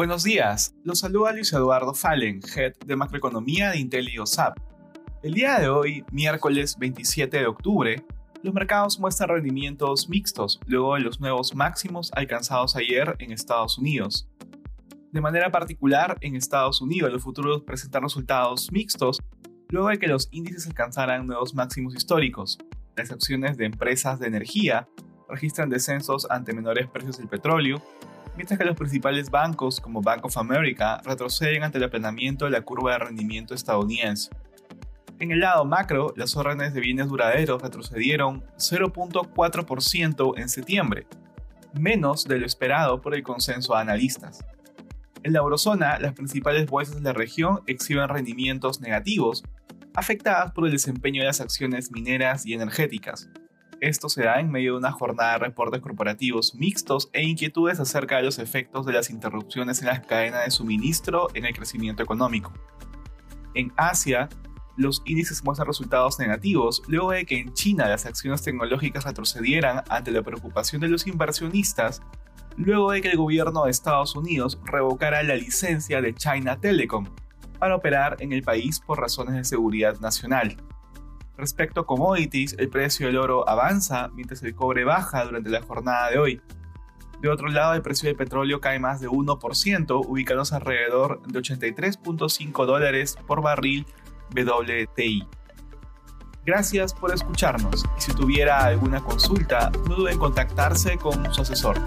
Buenos días, los saluda Luis Eduardo Fallen, Head de Macroeconomía de IntelioSAP. El día de hoy, miércoles 27 de octubre, los mercados muestran rendimientos mixtos luego de los nuevos máximos alcanzados ayer en Estados Unidos. De manera particular, en Estados Unidos los futuros presentan resultados mixtos luego de que los índices alcanzaran nuevos máximos históricos. Las acciones de empresas de energía registran descensos ante menores precios del petróleo, mientras que los principales bancos como Bank of America retroceden ante el aplanamiento de la curva de rendimiento estadounidense. En el lado macro, las órdenes de bienes duraderos retrocedieron 0.4% en septiembre, menos de lo esperado por el consenso de analistas. En la eurozona, las principales bolsas de la región exhiben rendimientos negativos, afectadas por el desempeño de las acciones mineras y energéticas. Esto se da en medio de una jornada de reportes corporativos mixtos e inquietudes acerca de los efectos de las interrupciones en las cadenas de suministro en el crecimiento económico. En Asia, los índices muestran resultados negativos luego de que en China las acciones tecnológicas retrocedieran ante la preocupación de los inversionistas, luego de que el gobierno de Estados Unidos revocara la licencia de China Telecom para operar en el país por razones de seguridad nacional. Respecto a commodities, el precio del oro avanza mientras el cobre baja durante la jornada de hoy. De otro lado, el precio del petróleo cae más de 1%, ubicándose alrededor de 83.5 dólares por barril WTI. Gracias por escucharnos y si tuviera alguna consulta, no duden en contactarse con su asesor.